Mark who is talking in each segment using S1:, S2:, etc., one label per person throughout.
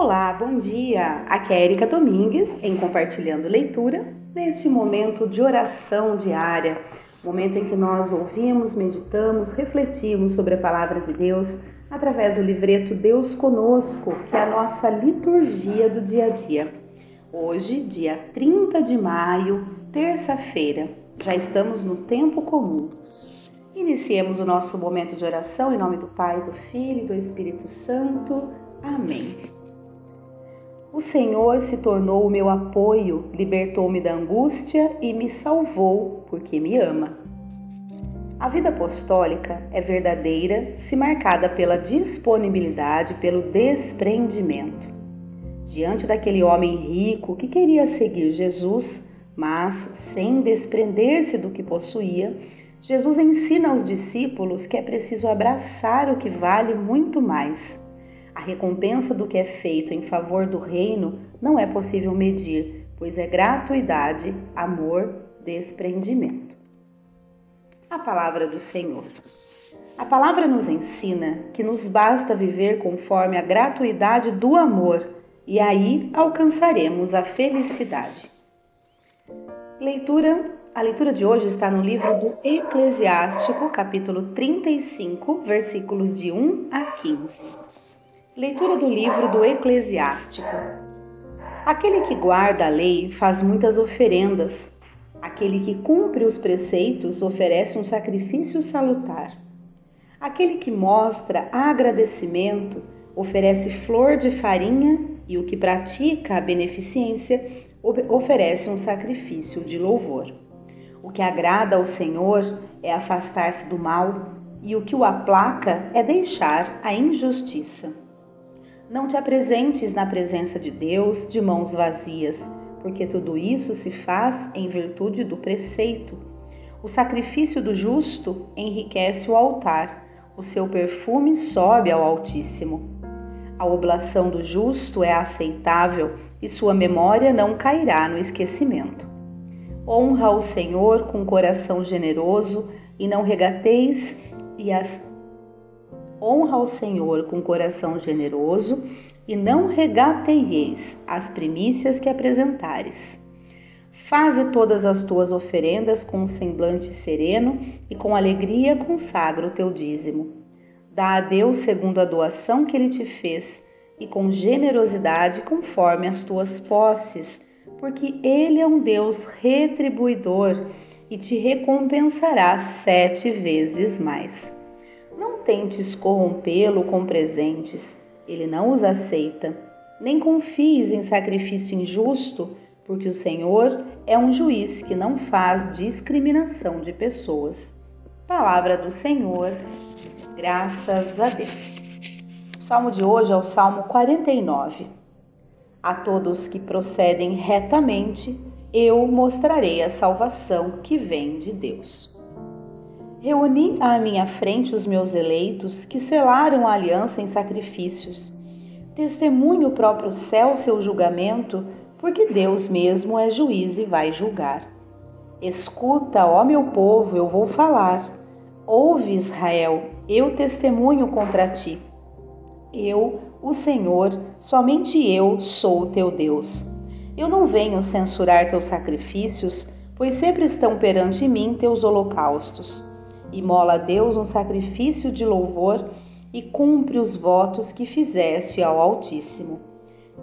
S1: Olá, bom dia! Aqui é Erika Domingues em Compartilhando Leitura, neste momento de oração diária, momento em que nós ouvimos, meditamos, refletimos sobre a palavra de Deus através do livreto Deus Conosco, que é a nossa liturgia do dia a dia. Hoje, dia 30 de maio, terça-feira, já estamos no tempo comum. Iniciemos o nosso momento de oração em nome do Pai, do Filho e do Espírito Santo. Amém. O Senhor se tornou o meu apoio, libertou-me da angústia e me salvou, porque me ama. A vida apostólica é verdadeira se marcada pela disponibilidade, pelo desprendimento. Diante daquele homem rico que queria seguir Jesus, mas sem desprender-se do que possuía, Jesus ensina aos discípulos que é preciso abraçar o que vale muito mais a recompensa do que é feito em favor do reino não é possível medir, pois é gratuidade, amor, desprendimento. A palavra do Senhor. A palavra nos ensina que nos basta viver conforme a gratuidade do amor e aí alcançaremos a felicidade. Leitura a leitura de hoje está no livro do Eclesiástico, capítulo 35, versículos de 1 a 15. Leitura do livro do Eclesiástico. Aquele que guarda a lei faz muitas oferendas. Aquele que cumpre os preceitos oferece um sacrifício salutar. Aquele que mostra agradecimento oferece flor de farinha e o que pratica a beneficência oferece um sacrifício de louvor. O que agrada ao Senhor é afastar-se do mal, e o que o aplaca é deixar a injustiça. Não te apresentes na presença de Deus de mãos vazias, porque tudo isso se faz em virtude do preceito. O sacrifício do justo enriquece o altar, o seu perfume sobe ao Altíssimo. A oblação do justo é aceitável e sua memória não cairá no esquecimento. Honra o Senhor com coração generoso e não regateis e as Honra ao Senhor com coração generoso e não regateieis as primícias que apresentares. Faze todas as tuas oferendas com um semblante sereno e com alegria consagra o teu dízimo. Dá a Deus segundo a doação que ele te fez e com generosidade conforme as tuas posses, porque ele é um Deus retribuidor e te recompensará sete vezes mais. Não tentes corrompê-lo com presentes, ele não os aceita. Nem confies em sacrifício injusto, porque o Senhor é um juiz que não faz discriminação de pessoas. Palavra do Senhor, graças a Deus. O salmo de hoje é o Salmo 49. A todos que procedem retamente, eu mostrarei a salvação que vem de Deus. Reuni à minha frente os meus eleitos que selaram a aliança em sacrifícios. Testemunho o próprio céu seu julgamento, porque Deus mesmo é juiz e vai julgar. Escuta, ó meu povo, eu vou falar. Ouve, Israel, eu testemunho contra ti. Eu, o Senhor, somente eu sou o teu Deus. Eu não venho censurar teus sacrifícios, pois sempre estão perante mim teus holocaustos. Imola a Deus um sacrifício de louvor e cumpre os votos que fizeste ao Altíssimo.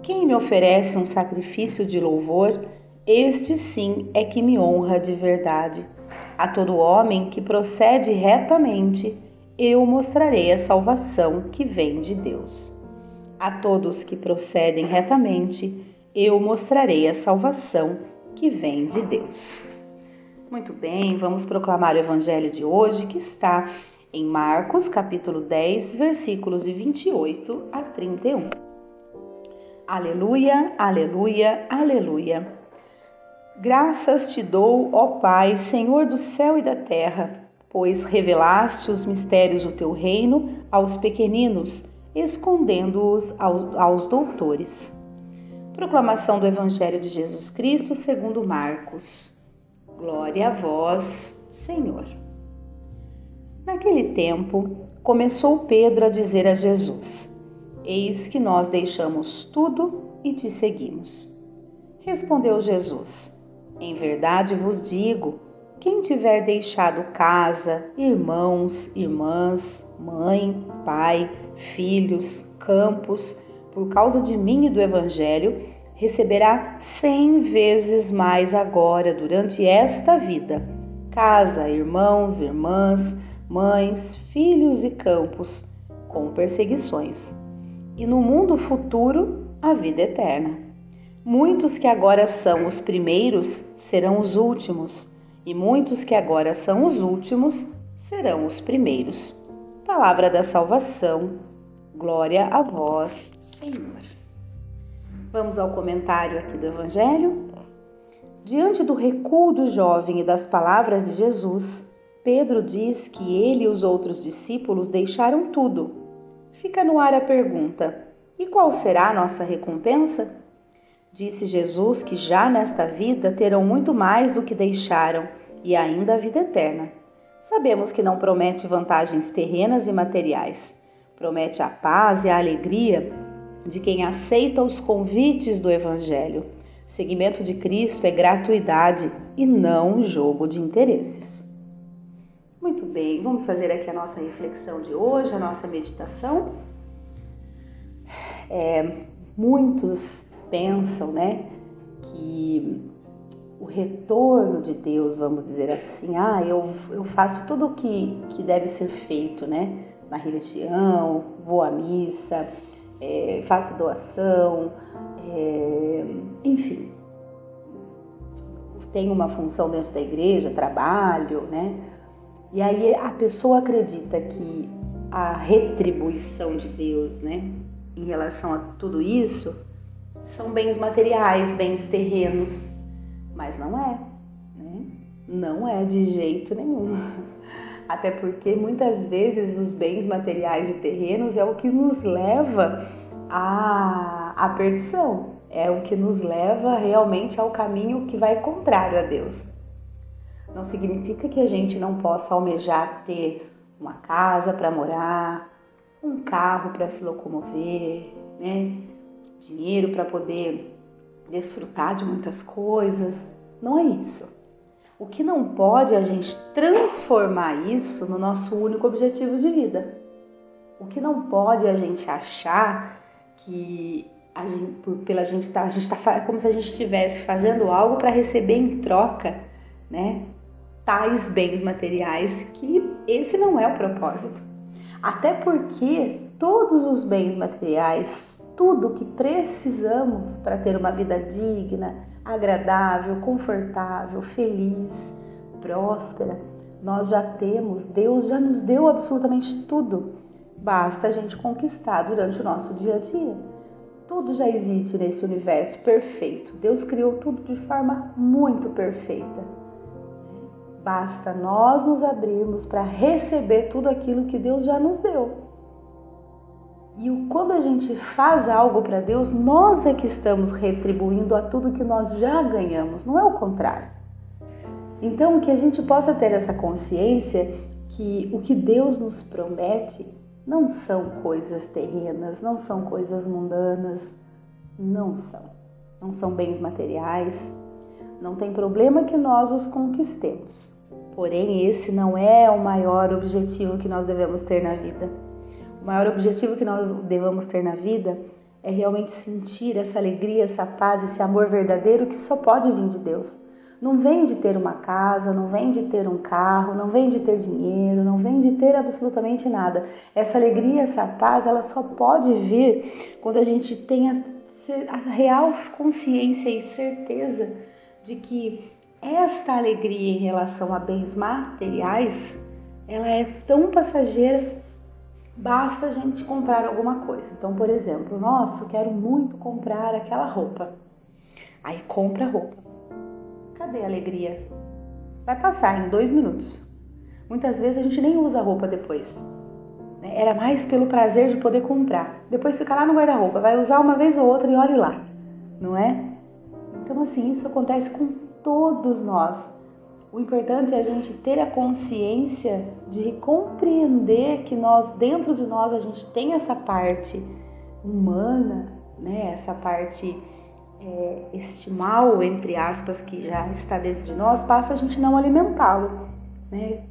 S1: Quem me oferece um sacrifício de louvor, este sim é que me honra de verdade. A todo homem que procede retamente, eu mostrarei a salvação que vem de Deus. A todos que procedem retamente, eu mostrarei a salvação que vem de Deus. Muito bem, vamos proclamar o evangelho de hoje que está em Marcos, capítulo 10, versículos de 28 a 31. Aleluia, aleluia, aleluia. Graças te dou, ó Pai, Senhor do céu e da terra, pois revelaste os mistérios do teu reino aos pequeninos, escondendo-os aos, aos doutores. Proclamação do Evangelho de Jesus Cristo segundo Marcos. Glória a vós, Senhor. Naquele tempo, começou Pedro a dizer a Jesus: Eis que nós deixamos tudo e te seguimos. Respondeu Jesus: Em verdade vos digo: quem tiver deixado casa, irmãos, irmãs, mãe, pai, filhos, campos, por causa de mim e do Evangelho, receberá cem vezes mais agora, durante esta vida: casa, irmãos, irmãs, mães, filhos e campos, com perseguições e no mundo futuro a vida eterna. Muitos que agora são os primeiros serão os últimos, e muitos que agora são os últimos serão os primeiros. Palavra da salvação, glória a vós, Senhor. Vamos ao comentário aqui do Evangelho. Diante do recuo do jovem e das palavras de Jesus, Pedro diz que ele e os outros discípulos deixaram tudo fica no ar a pergunta: e qual será a nossa recompensa? Disse Jesus que já nesta vida terão muito mais do que deixaram e ainda a vida eterna. Sabemos que não promete vantagens terrenas e materiais, promete a paz e a alegria de quem aceita os convites do Evangelho. Seguimento de Cristo é gratuidade e não jogo de interesses. Muito bem, vamos fazer aqui a nossa reflexão de hoje, a nossa meditação. É, muitos pensam, né, que o retorno de Deus, vamos dizer assim, ah, eu, eu faço tudo o que, que deve ser feito, né, na religião, vou à missa, é, faço doação, é, enfim, tenho uma função dentro da igreja, trabalho, né? E aí a pessoa acredita que a retribuição de Deus, né, em relação a tudo isso, são bens materiais, bens terrenos, mas não é, né? Não é de jeito nenhum. Até porque muitas vezes os bens materiais e terrenos é o que nos leva à, à perdição, é o que nos leva realmente ao caminho que vai contrário a Deus. Não significa que a gente não possa almejar ter uma casa para morar, um carro para se locomover, né? dinheiro para poder desfrutar de muitas coisas. Não é isso. O que não pode é a gente transformar isso no nosso único objetivo de vida. O que não pode é a gente achar que a gente, por, pela gente tá, a gente está como se a gente estivesse fazendo algo para receber em troca, né? tais bens materiais, que esse não é o propósito. Até porque todos os bens materiais, tudo que precisamos para ter uma vida digna, agradável, confortável, feliz, próspera, nós já temos, Deus já nos deu absolutamente tudo. Basta a gente conquistar durante o nosso dia a dia. Tudo já existe nesse universo perfeito. Deus criou tudo de forma muito perfeita. Basta nós nos abrirmos para receber tudo aquilo que Deus já nos deu. E quando a gente faz algo para Deus, nós é que estamos retribuindo a tudo que nós já ganhamos, não é o contrário. Então, que a gente possa ter essa consciência que o que Deus nos promete não são coisas terrenas, não são coisas mundanas, não são. Não são bens materiais. Não tem problema que nós os conquistemos. Porém, esse não é o maior objetivo que nós devemos ter na vida. O maior objetivo que nós devemos ter na vida é realmente sentir essa alegria, essa paz, esse amor verdadeiro que só pode vir de Deus. Não vem de ter uma casa, não vem de ter um carro, não vem de ter dinheiro, não vem de ter absolutamente nada. Essa alegria, essa paz, ela só pode vir quando a gente tenha a real consciência e certeza de que esta alegria em relação a bens materiais, ela é tão passageira, basta a gente comprar alguma coisa. Então, por exemplo, nossa, eu quero muito comprar aquela roupa. Aí compra a roupa. Cadê a alegria? Vai passar em dois minutos. Muitas vezes a gente nem usa a roupa depois. Né? Era mais pelo prazer de poder comprar. Depois fica lá no guarda-roupa, vai usar uma vez ou outra e olhe lá, não é? Então, assim, isso acontece com todos nós. O importante é a gente ter a consciência de compreender que nós, dentro de nós, a gente tem essa parte humana, né? essa parte é, estimal, entre aspas, que já está dentro de nós, basta a gente não alimentá-lo, né?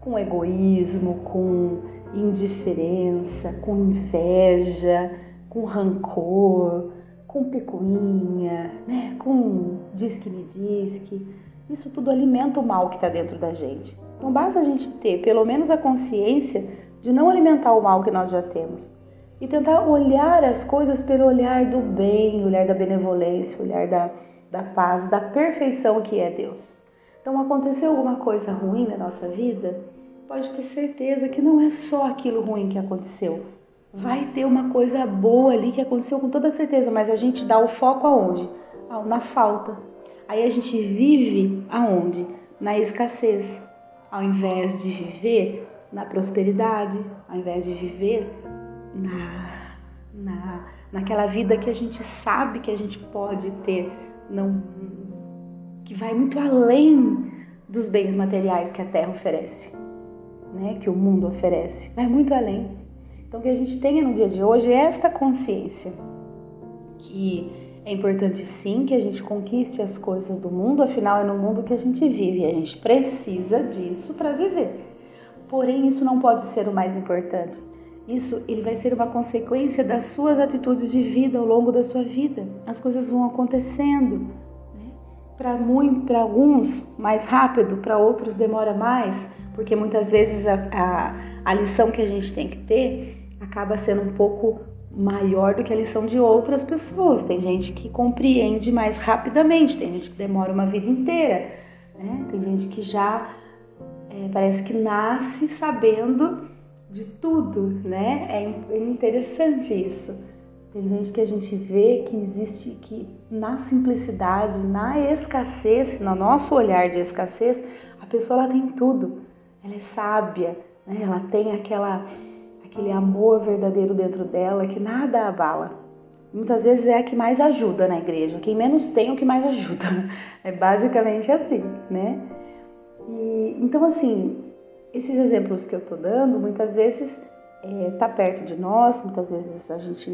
S1: com egoísmo, com indiferença, com inveja, com rancor, com picuinha, né? com diz que me diz que. Isso tudo alimenta o mal que está dentro da gente. Então basta a gente ter pelo menos a consciência de não alimentar o mal que nós já temos e tentar olhar as coisas pelo olhar do bem, olhar da benevolência, olhar da, da paz, da perfeição que é Deus. Então aconteceu alguma coisa ruim na nossa vida, pode ter certeza que não é só aquilo ruim que aconteceu. Vai ter uma coisa boa ali que aconteceu com toda certeza, mas a gente dá o foco aonde? Na falta. Aí a gente vive aonde? Na escassez. Ao invés de viver na prosperidade, ao invés de viver na, na, naquela vida que a gente sabe que a gente pode ter, não, que vai muito além dos bens materiais que a terra oferece, né? que o mundo oferece, vai muito além. Então, que a gente tenha no dia de hoje é esta consciência que é importante sim que a gente conquiste as coisas do mundo, afinal é no mundo que a gente vive e a gente precisa disso para viver. Porém, isso não pode ser o mais importante. Isso ele vai ser uma consequência das suas atitudes de vida ao longo da sua vida. As coisas vão acontecendo. Né? Para para alguns mais rápido, para outros demora mais, porque muitas vezes a, a, a lição que a gente tem que ter acaba sendo um pouco maior do que a lição de outras pessoas. Tem gente que compreende mais rapidamente, tem gente que demora uma vida inteira, né? tem gente que já é, parece que nasce sabendo de tudo, né? É, é interessante isso. Tem gente que a gente vê que existe que na simplicidade, na escassez, no nosso olhar de escassez, a pessoa ela tem tudo. Ela é sábia, né? ela tem aquela aquele amor verdadeiro dentro dela que nada abala. Muitas vezes é a que mais ajuda na igreja. Quem menos tem é o que mais ajuda. É basicamente assim, né? E, então, assim, esses exemplos que eu tô dando, muitas vezes é, tá perto de nós, muitas vezes a gente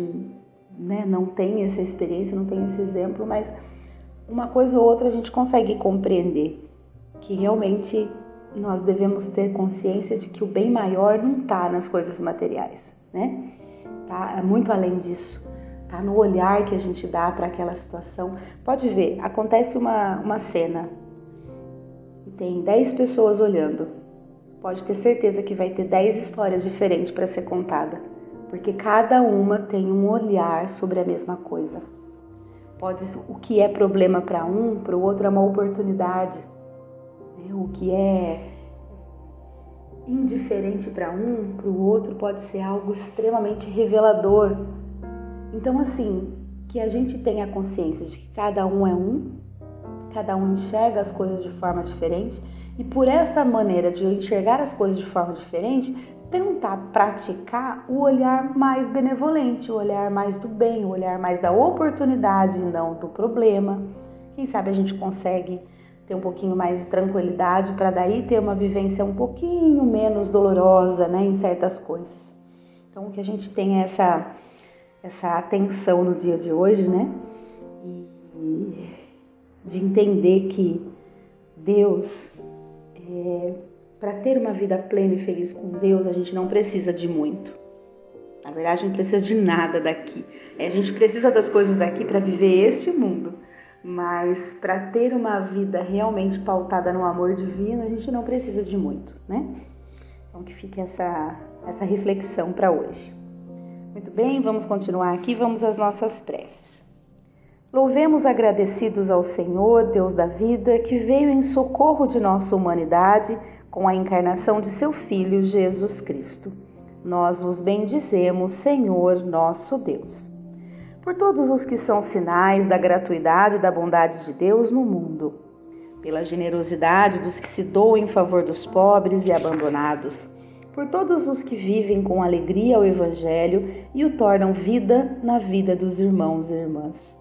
S1: né, não tem essa experiência, não tem esse exemplo, mas uma coisa ou outra a gente consegue compreender que realmente nós devemos ter consciência de que o bem maior não está nas coisas materiais, né? Tá é muito além disso. Tá no olhar que a gente dá para aquela situação. Pode ver, acontece uma, uma cena e tem 10 pessoas olhando. Pode ter certeza que vai ter 10 histórias diferentes para ser contada, porque cada uma tem um olhar sobre a mesma coisa. Pode o que é problema para um, para o outro é uma oportunidade né? O que é indiferente para um, para o outro pode ser algo extremamente revelador. Então, assim, que a gente tenha consciência de que cada um é um, cada um enxerga as coisas de forma diferente e por essa maneira de enxergar as coisas de forma diferente, tentar praticar o olhar mais benevolente, o olhar mais do bem, o olhar mais da oportunidade, não do problema. Quem sabe a gente consegue ter um pouquinho mais de tranquilidade para daí ter uma vivência um pouquinho menos dolorosa, né, em certas coisas. Então que a gente tenha essa essa atenção no dia de hoje, né, e de entender que Deus é, para ter uma vida plena e feliz com Deus, a gente não precisa de muito. Na verdade, não precisa de nada daqui. A gente precisa das coisas daqui para viver este mundo. Mas para ter uma vida realmente pautada no amor divino, a gente não precisa de muito, né? Então que fique essa, essa reflexão para hoje. Muito bem, vamos continuar aqui, vamos às nossas preces. Louvemos agradecidos ao Senhor, Deus da vida, que veio em socorro de nossa humanidade com a encarnação de seu Filho Jesus Cristo. Nós vos bendizemos, Senhor nosso Deus por todos os que são sinais da gratuidade e da bondade de Deus no mundo, pela generosidade dos que se doam em favor dos pobres e abandonados, por todos os que vivem com alegria o Evangelho e o tornam vida na vida dos irmãos e irmãs.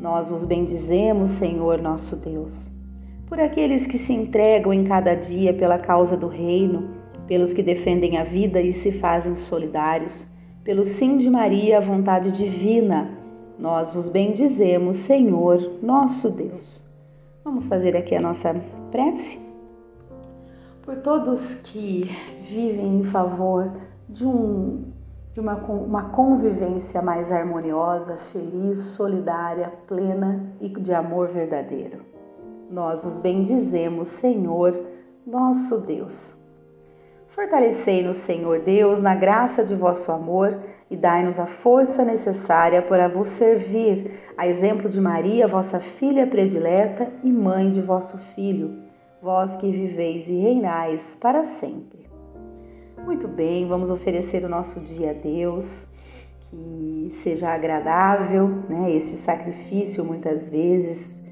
S1: Nós os bendizemos, Senhor nosso Deus, por aqueles que se entregam em cada dia pela causa do Reino, pelos que defendem a vida e se fazem solidários pelo sim de Maria, a vontade divina, nós vos bendizemos, Senhor, nosso Deus. Vamos fazer aqui a nossa prece? Por todos que vivem em favor de, um, de uma, uma convivência mais harmoniosa, feliz, solidária, plena e de amor verdadeiro. Nós os bendizemos, Senhor, nosso Deus. Fortalecei-nos, Senhor Deus, na graça de vosso amor e dai-nos a força necessária para vos servir, a exemplo de Maria, vossa filha predileta e mãe de vosso Filho, vós que viveis e reinais para sempre. Muito bem, vamos oferecer o nosso dia a Deus, que seja agradável, né, este sacrifício muitas vezes,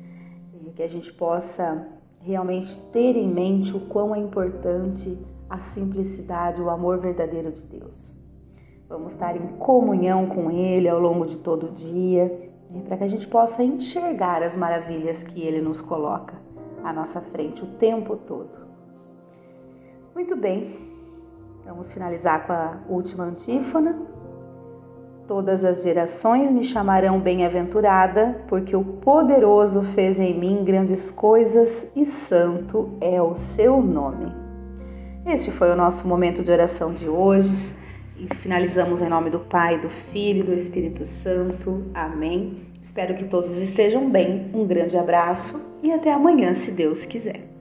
S1: que a gente possa realmente ter em mente o quão é importante a simplicidade, o amor verdadeiro de Deus. Vamos estar em comunhão com Ele ao longo de todo o dia, né, para que a gente possa enxergar as maravilhas que Ele nos coloca à nossa frente o tempo todo. Muito bem, vamos finalizar com a última antífona. Todas as gerações me chamarão bem-aventurada, porque o poderoso fez em mim grandes coisas e santo é o seu nome. Este foi o nosso momento de oração de hoje. E finalizamos em nome do Pai, do Filho e do Espírito Santo. Amém. Espero que todos estejam bem. Um grande abraço e até amanhã, se Deus quiser.